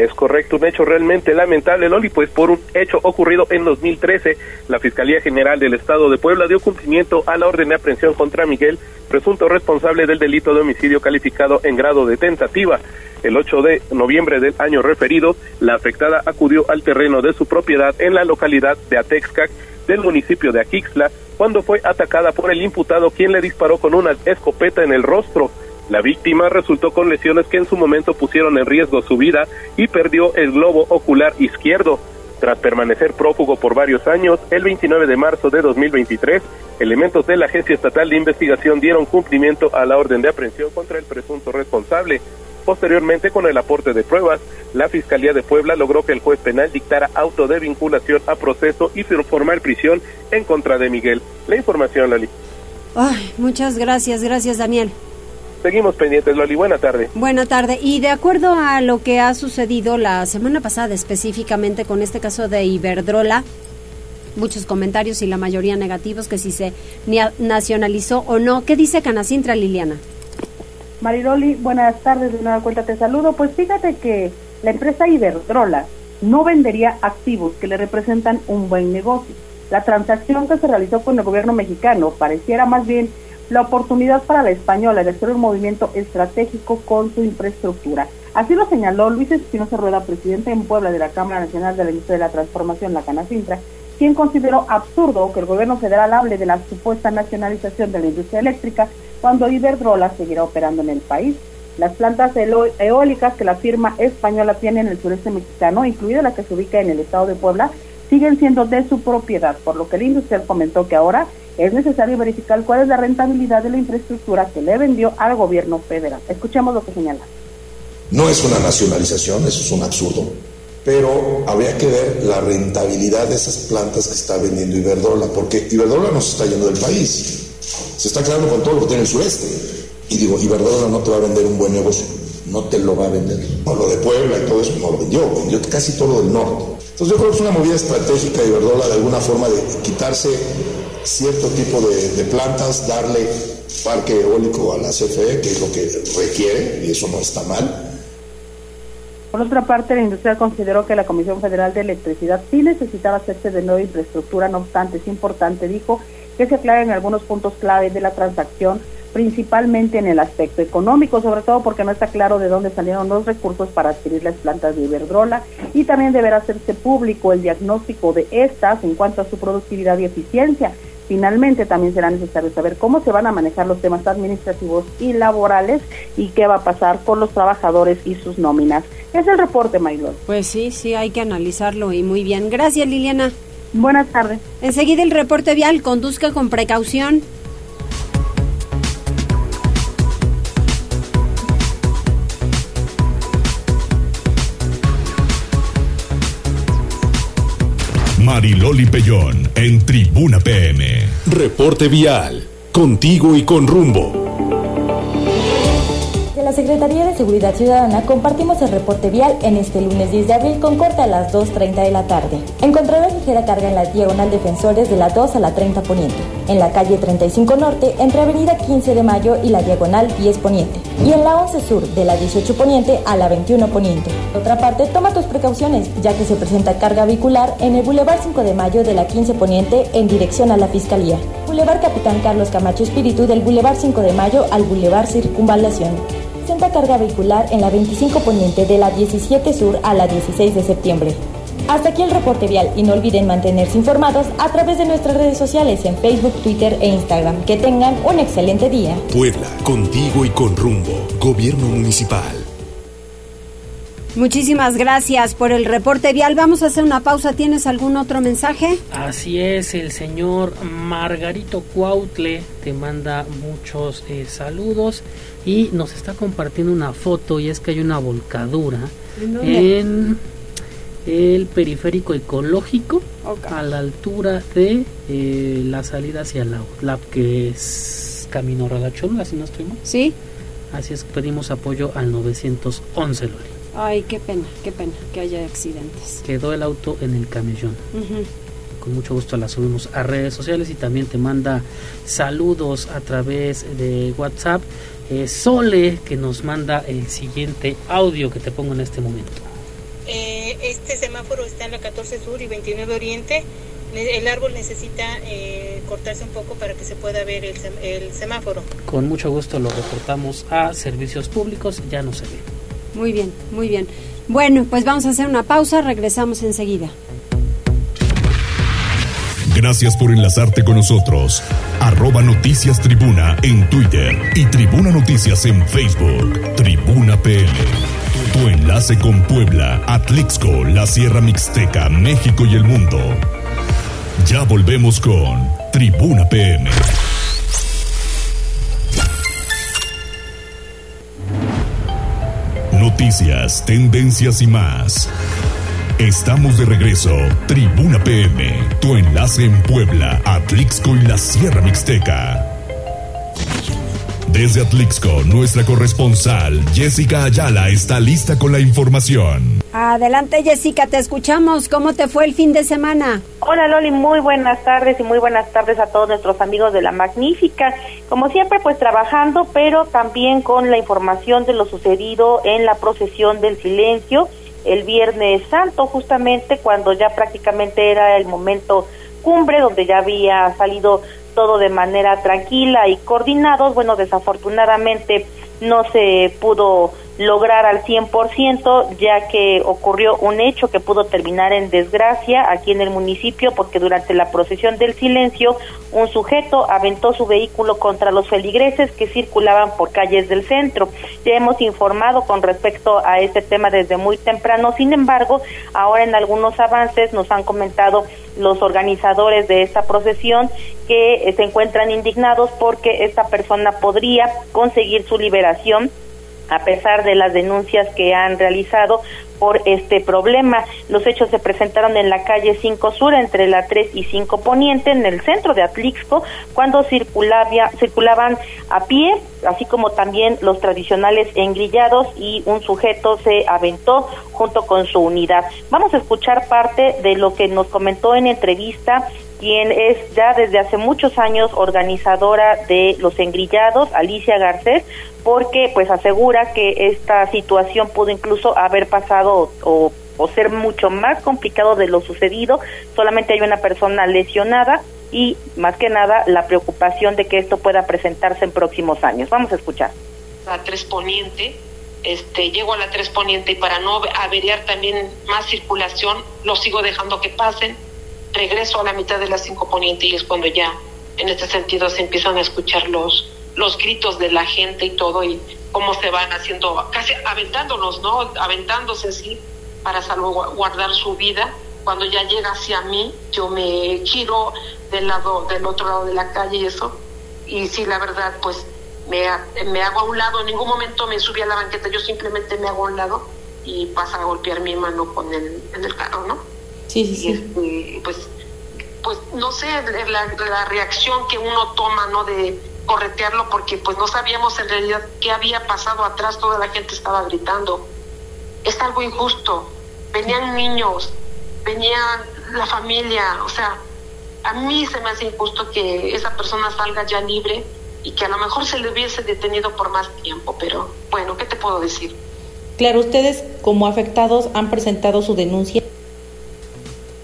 Es correcto, un hecho realmente lamentable, Loli, pues por un hecho ocurrido en 2013, la Fiscalía General del Estado de Puebla dio cumplimiento a la orden de aprehensión contra Miguel, presunto responsable del delito de homicidio calificado en grado de tentativa. El 8 de noviembre del año referido, la afectada acudió al terreno de su propiedad en la localidad de Atexcac del municipio de Aquixla cuando fue atacada por el imputado quien le disparó con una escopeta en el rostro. La víctima resultó con lesiones que en su momento pusieron en riesgo su vida y perdió el globo ocular izquierdo. Tras permanecer prófugo por varios años, el 29 de marzo de 2023, elementos de la Agencia Estatal de Investigación dieron cumplimiento a la orden de aprehensión contra el presunto responsable. Posteriormente, con el aporte de pruebas, la Fiscalía de Puebla logró que el juez penal dictara auto de vinculación a proceso y formal prisión en contra de Miguel. La información, Lali. Ay, muchas gracias, gracias Daniel. Seguimos pendientes, Loli. Buena tarde. Buena tarde. Y de acuerdo a lo que ha sucedido la semana pasada, específicamente con este caso de Iberdrola, muchos comentarios y la mayoría negativos, que si se nacionalizó o no. ¿Qué dice Canacintra, Liliana? Mariloli, buenas tardes, de nueva cuenta te saludo. Pues fíjate que la empresa Iberdrola no vendería activos que le representan un buen negocio. La transacción que se realizó con el gobierno mexicano pareciera más bien la oportunidad para la española de hacer un movimiento estratégico con su infraestructura. Así lo señaló Luis Espinosa Rueda, presidente en Puebla de la Cámara Nacional de la Industria de la Transformación, la Canacintra, quien consideró absurdo que el gobierno federal hable de la supuesta nacionalización de la industria eléctrica cuando Iberdrola seguirá operando en el país. Las plantas eólicas que la firma española tiene en el sureste mexicano, incluida la que se ubica en el estado de Puebla, siguen siendo de su propiedad, por lo que el industrial comentó que ahora es necesario verificar cuál es la rentabilidad de la infraestructura que le vendió al gobierno federal. Escuchemos lo que señala. No es una nacionalización, eso es un absurdo, pero habría que ver la rentabilidad de esas plantas que está vendiendo Iberdrola, porque Iberdrola no se está yendo del país, se está quedando con todo lo que tiene el sureste. Y digo, Iberdrola no te va a vender un buen negocio, no te lo va a vender. O lo de Puebla y todo eso no lo vendió, vendió casi todo del norte. Entonces yo creo que es una movida estratégica de Iberdrola de alguna forma de quitarse cierto tipo de, plantas, darle parque eólico a la CFE, que es lo que requiere, y eso no está mal. Por otra parte, la industria consideró que la Comisión Federal de Electricidad sí necesitaba hacerse de nueva infraestructura, no obstante, es importante, dijo, que se aclaren algunos puntos clave de la transacción, principalmente en el aspecto económico, sobre todo porque no está claro de dónde salieron los recursos para adquirir las plantas de Iberdrola y también deberá hacerse público el diagnóstico de estas en cuanto a su productividad y eficiencia. Finalmente, también será necesario saber cómo se van a manejar los temas administrativos y laborales y qué va a pasar con los trabajadores y sus nóminas. Es el reporte, Maylor. Pues sí, sí, hay que analizarlo y muy bien. Gracias, Liliana. Buenas tardes. Enseguida el reporte vial, conduzca con precaución. Mariloli Pellón en Tribuna PM. Reporte vial. Contigo y con rumbo. La Secretaría de Seguridad Ciudadana compartimos el reporte vial en este lunes 10 de abril con corte a las 2.30 de la tarde. Encontrarás ligera carga en la diagonal Defensores de la 2 a la 30 Poniente, en la calle 35 Norte entre Avenida 15 de Mayo y la diagonal 10 Poniente, y en la 11 Sur de la 18 Poniente a la 21 Poniente. Por otra parte, toma tus precauciones, ya que se presenta carga vehicular en el Boulevard 5 de Mayo de la 15 Poniente en dirección a la Fiscalía. Boulevard Capitán Carlos Camacho Espíritu del Boulevard 5 de Mayo al Boulevard Circunvalación. Presenta carga vehicular en la 25 Poniente de la 17 Sur a la 16 de septiembre. Hasta aquí el reporte vial y no olviden mantenerse informados a través de nuestras redes sociales en Facebook, Twitter e Instagram. Que tengan un excelente día. Puebla, contigo y con rumbo. Gobierno Municipal. Muchísimas gracias por el reporte vial. Vamos a hacer una pausa. ¿Tienes algún otro mensaje? Así es, el señor Margarito Cuautle te manda muchos eh, saludos y nos está compartiendo una foto y es que hay una volcadura ¿En el periférico ecológico a la altura de eh, la salida hacia la UTLAP que es Camino Radachón, así no estoy mal. Sí. Así es, pedimos apoyo al 911 Loli. Ay, qué pena, qué pena que haya accidentes. Quedó el auto en el camellón. Con mucho gusto la subimos a redes sociales y también te manda saludos a través de WhatsApp. Eh, Sole, que nos manda el siguiente audio que te pongo en este momento. Eh, este semáforo está en la 14 Sur y 29 Oriente. El árbol necesita eh, cortarse un poco para que se pueda ver el, sem- el semáforo. Con mucho gusto lo reportamos a servicios públicos, ya no se ve. Muy bien, muy bien. Bueno, pues vamos a hacer una pausa. Regresamos enseguida. Gracias por enlazarte con nosotros. Arroba Noticias Tribuna en Twitter y Tribuna Noticias en Facebook. Tribuna PM. Tu enlace con Puebla, Atlixco, la Sierra Mixteca, México y el mundo. Ya volvemos con Tribuna PM. Noticias, tendencias y más. Estamos de regreso. Tribuna PM, tu enlace en Puebla, Atlixco y la Sierra Mixteca. Desde Atlixco, nuestra corresponsal Jessica Ayala está lista con la información. Adelante, Jessica, te escuchamos. ¿Cómo te fue el fin de semana? Hola Loli, muy buenas tardes y muy buenas tardes a todos nuestros amigos de la Magnífica. Como siempre, pues trabajando, pero también con la información de lo sucedido en la procesión del silencio el Viernes Santo, justamente cuando ya prácticamente era el momento cumbre, donde ya había salido todo de manera tranquila y coordinados. Bueno, desafortunadamente no se pudo lograr al 100%, ya que ocurrió un hecho que pudo terminar en desgracia aquí en el municipio, porque durante la procesión del silencio, un sujeto aventó su vehículo contra los feligreses que circulaban por calles del centro. Ya hemos informado con respecto a este tema desde muy temprano, sin embargo, ahora en algunos avances nos han comentado los organizadores de esta procesión que eh, se encuentran indignados porque esta persona podría conseguir su liberación a pesar de las denuncias que han realizado por este problema. Los hechos se presentaron en la calle 5 Sur, entre la 3 y 5 Poniente, en el centro de Atlixco, cuando circulaba, circulaban a pie, así como también los tradicionales engrillados y un sujeto se aventó junto con su unidad. Vamos a escuchar parte de lo que nos comentó en entrevista quien es ya desde hace muchos años organizadora de los engrillados, Alicia Garcés, porque pues asegura que esta situación pudo incluso haber pasado o, ser mucho más complicado de lo sucedido, solamente hay una persona lesionada y más que nada la preocupación de que esto pueda presentarse en próximos años. Vamos a escuchar. La Tres Poniente, este, llego a la Tres Poniente y para no averiar también más circulación, lo sigo dejando que pasen, regreso a la mitad de la Cinco Poniente y es cuando ya en este sentido se empiezan a escuchar los, los gritos de la gente y todo y cómo se van haciendo, casi aventándonos, ¿no? Aventándose así para salvaguardar su vida. Cuando ya llega hacia mí, yo me giro del lado, del otro lado de la calle y eso. Y sí, la verdad, pues me, me hago a un lado, en ningún momento me subí a la banqueta, yo simplemente me hago a un lado y pasa a golpear mi mano con el, en el carro, ¿no? Sí, sí, sí. Y este, pues, pues no sé, la, la reacción que uno toma, ¿no? De corretearlo porque pues no sabíamos en realidad qué había pasado atrás, toda la gente estaba gritando. Es algo injusto. Venían niños, venía la familia, o sea, a mí se me hace injusto que esa persona salga ya libre y que a lo mejor se le hubiese detenido por más tiempo, pero bueno, ¿qué te puedo decir? Claro, ustedes como afectados han presentado su denuncia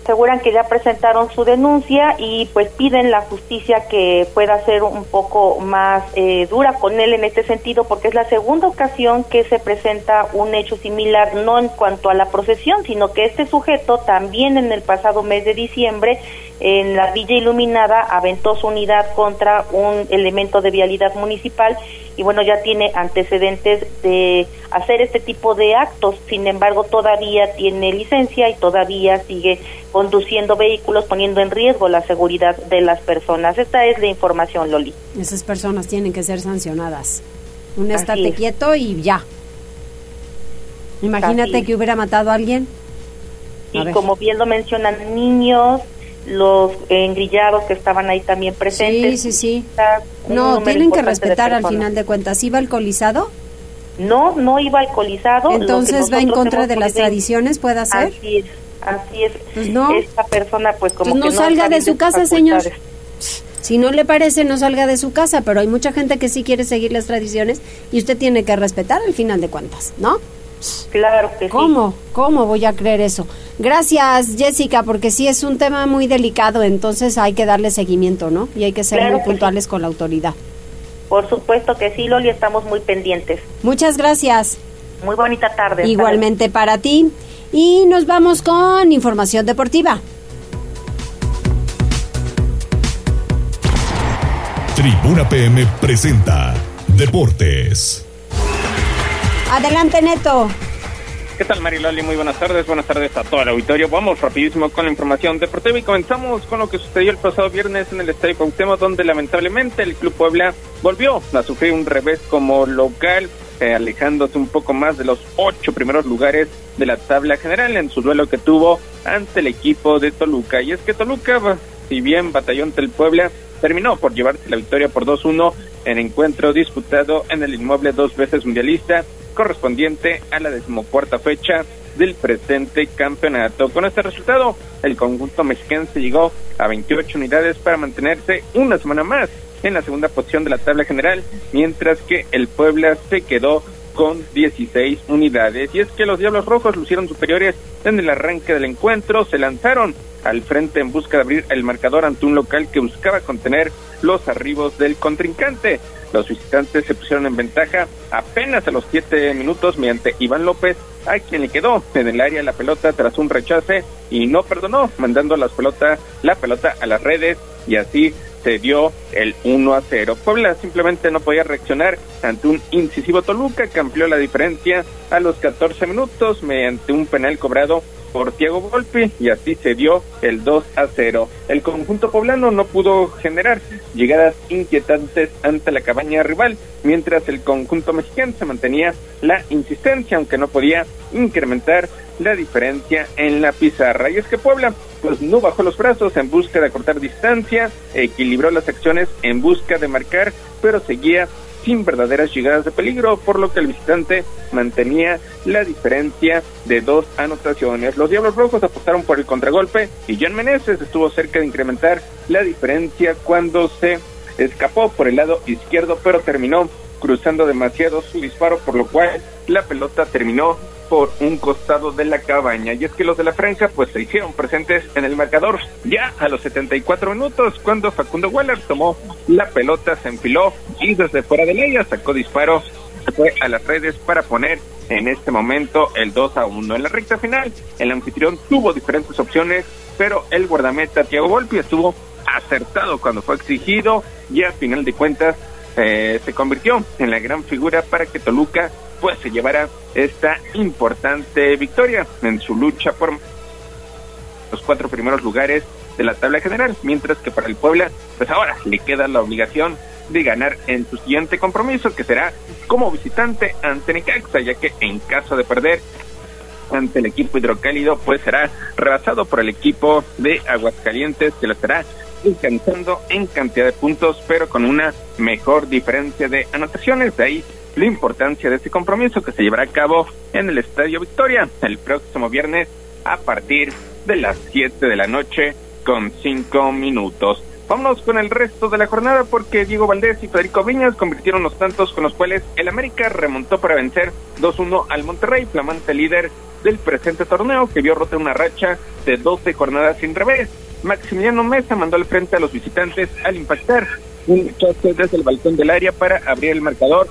aseguran que ya presentaron su denuncia y pues piden la justicia que pueda ser un poco más eh, dura con él en este sentido porque es la segunda ocasión que se presenta un hecho similar no en cuanto a la procesión sino que este sujeto también en el pasado mes de diciembre en la Villa Iluminada aventó su unidad contra un elemento de vialidad municipal y bueno, ya tiene antecedentes de hacer este tipo de actos, sin embargo todavía tiene licencia y todavía sigue conduciendo vehículos poniendo en riesgo la seguridad de las personas. Esta es la información, Loli. Esas personas tienen que ser sancionadas. Un estate quieto y ya. Imagínate que hubiera matado a alguien. y como bien lo mencionan, niños, los engrillados que estaban ahí también presentes. Sí, sí, sí. No, tienen que respetar al final de cuentas. ¿Iba alcoholizado? No, no iba alcoholizado. Entonces va en contra de las tradiciones, ¿puede ser? Así es, así es. Pues no. Esta persona pues como pues no que salga de su casa, señor. Si no le parece, no salga de su casa, pero hay mucha gente que sí quiere seguir las tradiciones y usted tiene que respetar al final de cuentas, ¿no? Claro que ¿Cómo? ¿Cómo voy a creer eso? Gracias, Jessica, porque sí es un tema muy delicado, entonces hay que darle seguimiento, ¿no? Y hay que ser muy puntuales con la autoridad. Por supuesto que sí, Loli, estamos muy pendientes. Muchas gracias. Muy bonita tarde. Igualmente para ti. Y nos vamos con información deportiva. Tribuna PM presenta Deportes. Adelante, Neto. ¿Qué tal, Mariloli? Muy buenas tardes. Buenas tardes a todo el auditorio. Vamos rapidísimo con la información deportiva y comenzamos con lo que sucedió el pasado viernes en el Estadio Cuauhtémoc, donde lamentablemente el Club Puebla volvió a sufrir un revés como local, eh, alejándose un poco más de los ocho primeros lugares de la tabla general en su duelo que tuvo ante el equipo de Toluca. Y es que Toluca, si bien batalló ante el Puebla, terminó por llevarse la victoria por 2-1 en encuentro disputado en el inmueble dos veces mundialista correspondiente a la decimocuarta fecha del presente campeonato. Con este resultado, el conjunto mexiquense llegó a 28 unidades para mantenerse una semana más en la segunda posición de la tabla general, mientras que el Puebla se quedó con 16 unidades. Y es que los Diablos Rojos lucieron superiores en el arranque del encuentro, se lanzaron al frente en busca de abrir el marcador ante un local que buscaba contener los arribos del contrincante. Los visitantes se pusieron en ventaja apenas a los siete minutos mediante Iván López, a quien le quedó en el área la pelota tras un rechace y no perdonó, mandando las pelotas, la pelota a las redes y así se dio el 1 a 0. Puebla simplemente no podía reaccionar ante un incisivo Toluca que amplió la diferencia a los 14 minutos mediante un penal cobrado por Tiago Volpi y así se dio el 2 a 0. El conjunto poblano no pudo generar llegadas inquietantes ante la cabaña rival, mientras el conjunto mexicano se mantenía la insistencia, aunque no podía incrementar la diferencia en la pizarra. Y es que Puebla pues no bajó los brazos en busca de acortar distancia, equilibró las acciones en busca de marcar, pero seguía sin verdaderas llegadas de peligro, por lo que el visitante mantenía la diferencia de dos anotaciones. Los Diablos Rojos apostaron por el contragolpe y Jan Meneses estuvo cerca de incrementar la diferencia cuando se escapó por el lado izquierdo, pero terminó cruzando demasiado su disparo, por lo cual la pelota terminó por un costado de la cabaña. Y es que los de la franja pues se hicieron presentes en el marcador ya a los 74 minutos cuando Facundo Waller tomó la pelota, se enfiló y desde fuera de ella sacó disparo, fue a las redes para poner en este momento el 2 a 1. En la recta final, el anfitrión tuvo diferentes opciones, pero el guardameta Thiago Volpi estuvo acertado cuando fue exigido y a final de cuentas eh, se convirtió en la gran figura para que Toluca pues se llevara esta importante victoria en su lucha por los cuatro primeros lugares de la tabla general, mientras que para el Puebla pues ahora le queda la obligación de ganar en su siguiente compromiso que será como visitante ante Necaxa, ya que en caso de perder ante el equipo hidrocálido, pues será rebasado por el equipo de Aguascalientes, que lo estará alcanzando en cantidad de puntos, pero con una mejor diferencia de anotaciones. De ahí la importancia de este compromiso que se llevará a cabo en el Estadio Victoria el próximo viernes a partir de las 7 de la noche con 5 minutos. Vámonos con el resto de la jornada porque Diego Valdés y Federico Viñas convirtieron los tantos con los cuales el América remontó para vencer 2-1 al Monterrey, flamante líder del presente torneo que vio rota una racha de 12 jornadas sin revés. Maximiliano Mesa mandó al frente a los visitantes al impactar un choque desde el balcón del área para abrir el marcador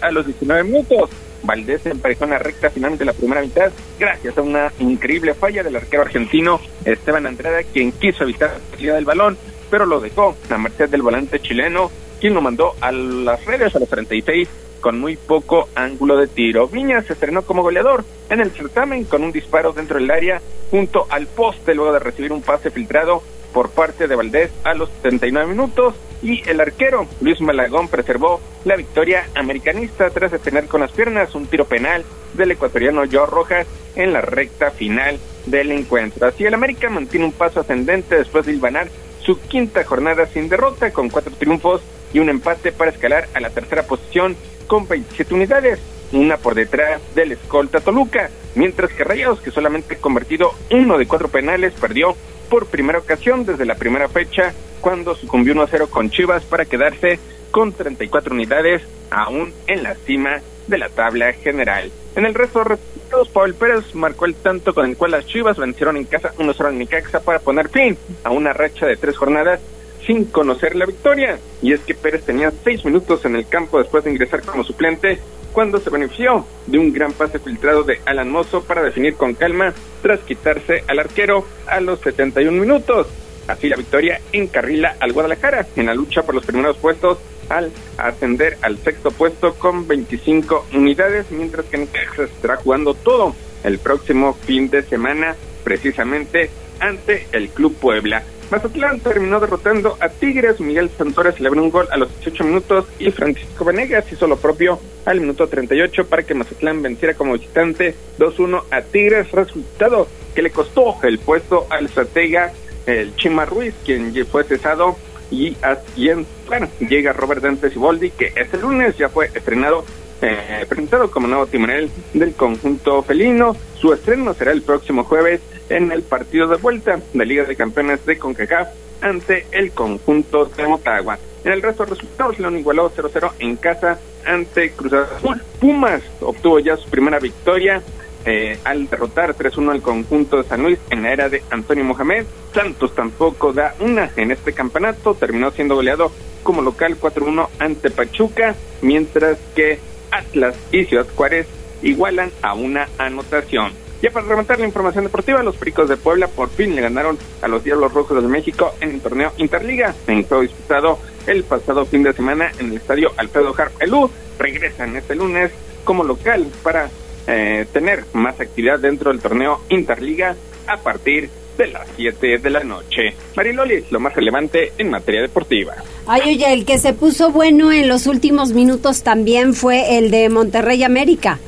a los 19 minutos. Valdés emparejó en la recta final de la primera mitad gracias a una increíble falla del arquero argentino Esteban Andrada, quien quiso evitar la salida del balón pero lo dejó a merced del volante chileno, quien lo mandó a las redes a los 36 con muy poco ángulo de tiro. Viñas se estrenó como goleador en el certamen con un disparo dentro del área junto al poste luego de recibir un pase filtrado por parte de Valdés a los 79 minutos y el arquero Luis Malagón preservó la victoria americanista tras detener con las piernas un tiro penal del ecuatoriano Joe Rojas en la recta final del encuentro. Así el América mantiene un paso ascendente después de ilvanar su quinta jornada sin derrota, con cuatro triunfos y un empate para escalar a la tercera posición con 27 unidades, una por detrás del escolta Toluca, mientras que Rayados, que solamente ha convertido uno de cuatro penales, perdió por primera ocasión desde la primera fecha, cuando sucumbió 1-0 con Chivas para quedarse con 34 unidades, aún en la cima de la tabla general. En el resto de resultados, Paul Pérez marcó el tanto con el cual las Chivas vencieron en casa 1-0 en Nicaxa para poner fin a una racha de tres jornadas sin conocer la victoria. Y es que Pérez tenía seis minutos en el campo después de ingresar como suplente cuando se benefició de un gran pase filtrado de Alan Mozo para definir con calma tras quitarse al arquero a los 71 minutos. Así la victoria encarrila al Guadalajara en la lucha por los primeros puestos al ascender al sexto puesto con 25 unidades, mientras que Necaxa estará jugando todo el próximo fin de semana, precisamente ante el Club Puebla. Mazatlán terminó derrotando a Tigres, Miguel Santores le un gol a los 18 minutos y Francisco Venegas hizo lo propio al minuto 38 para que Mazatlán venciera como visitante 2-1 a Tigres, resultado que le costó el puesto al estratega el Chima Ruiz, quien fue cesado y así bueno, llega Robert Dante Siboldi, que este lunes ya fue estrenado, eh, presentado como nuevo timonel del conjunto felino. Su estreno será el próximo jueves en el partido de vuelta de Liga de Campeones de CONCACAF ante el conjunto de Motagua. En el resto de resultados, León igualó 0-0 en casa ante Cruz Azul. Pumas obtuvo ya su primera victoria eh, al derrotar 3-1 al conjunto de San Luis en la era de Antonio Mohamed. Santos tampoco da una en este campeonato, terminó siendo goleado como local 4-1 ante Pachuca, mientras que Atlas y Ciudad Juárez igualan a una anotación. Ya para rematar la información deportiva, los Pericos de Puebla por fin le ganaron a los Diablos Rojos del México en el torneo Interliga, en juego disputado el pasado fin de semana en el estadio Alfredo Harp Elú. Regresan este lunes como local para eh, tener más actividad dentro del torneo Interliga a partir de las 7 de la noche. Mariloli, lo más relevante en materia deportiva. Ay, oye, el que se puso bueno en los últimos minutos también fue el de Monterrey América.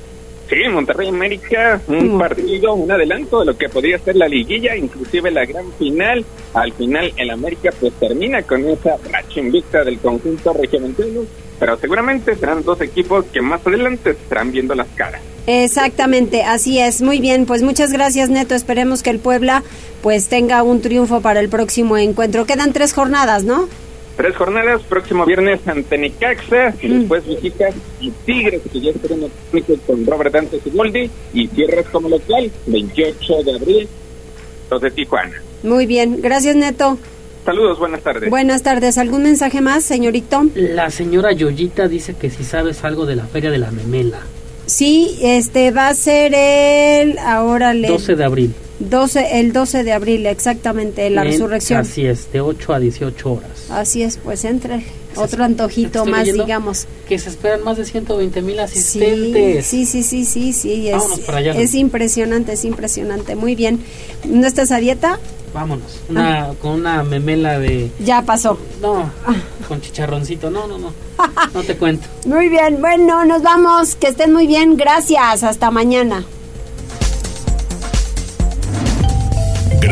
Sí, Monterrey América, un partido, un adelanto de lo que podría ser la liguilla, inclusive la gran final. Al final, el América pues termina con esa racha invicta del conjunto regiomontano, pero seguramente serán dos equipos que más adelante estarán viendo las caras. Exactamente, así es. Muy bien, pues muchas gracias Neto. Esperemos que el Puebla pues tenga un triunfo para el próximo encuentro. Quedan tres jornadas, ¿no? Tres jornadas, próximo viernes ante Necaxa, y mm. después visitas y Tigres, que ya estarán con Robert Dante Sigoldi, y cierras como local, 28 de abril, los de Tijuana. Muy bien, gracias Neto. Saludos, buenas tardes. Buenas tardes. ¿Algún mensaje más, señorito? La señora Yoyita dice que si sabes algo de la Feria de la Memela. Sí, este va a ser el ahora le 12 de abril. 12 el 12 de abril exactamente la resurrección. Así es, de 8 a 18 horas. Así es, pues entre otro antojito más, digamos. Que se esperan más de 120 mil asistentes. Sí, sí, sí, sí, sí, es, es impresionante, es impresionante. Muy bien. ¿No estás a dieta? Vámonos. Una, Con una memela de... Ya pasó. No, con chicharroncito. No, no, no. No te cuento. Muy bien. Bueno, nos vamos. Que estén muy bien. Gracias. Hasta mañana.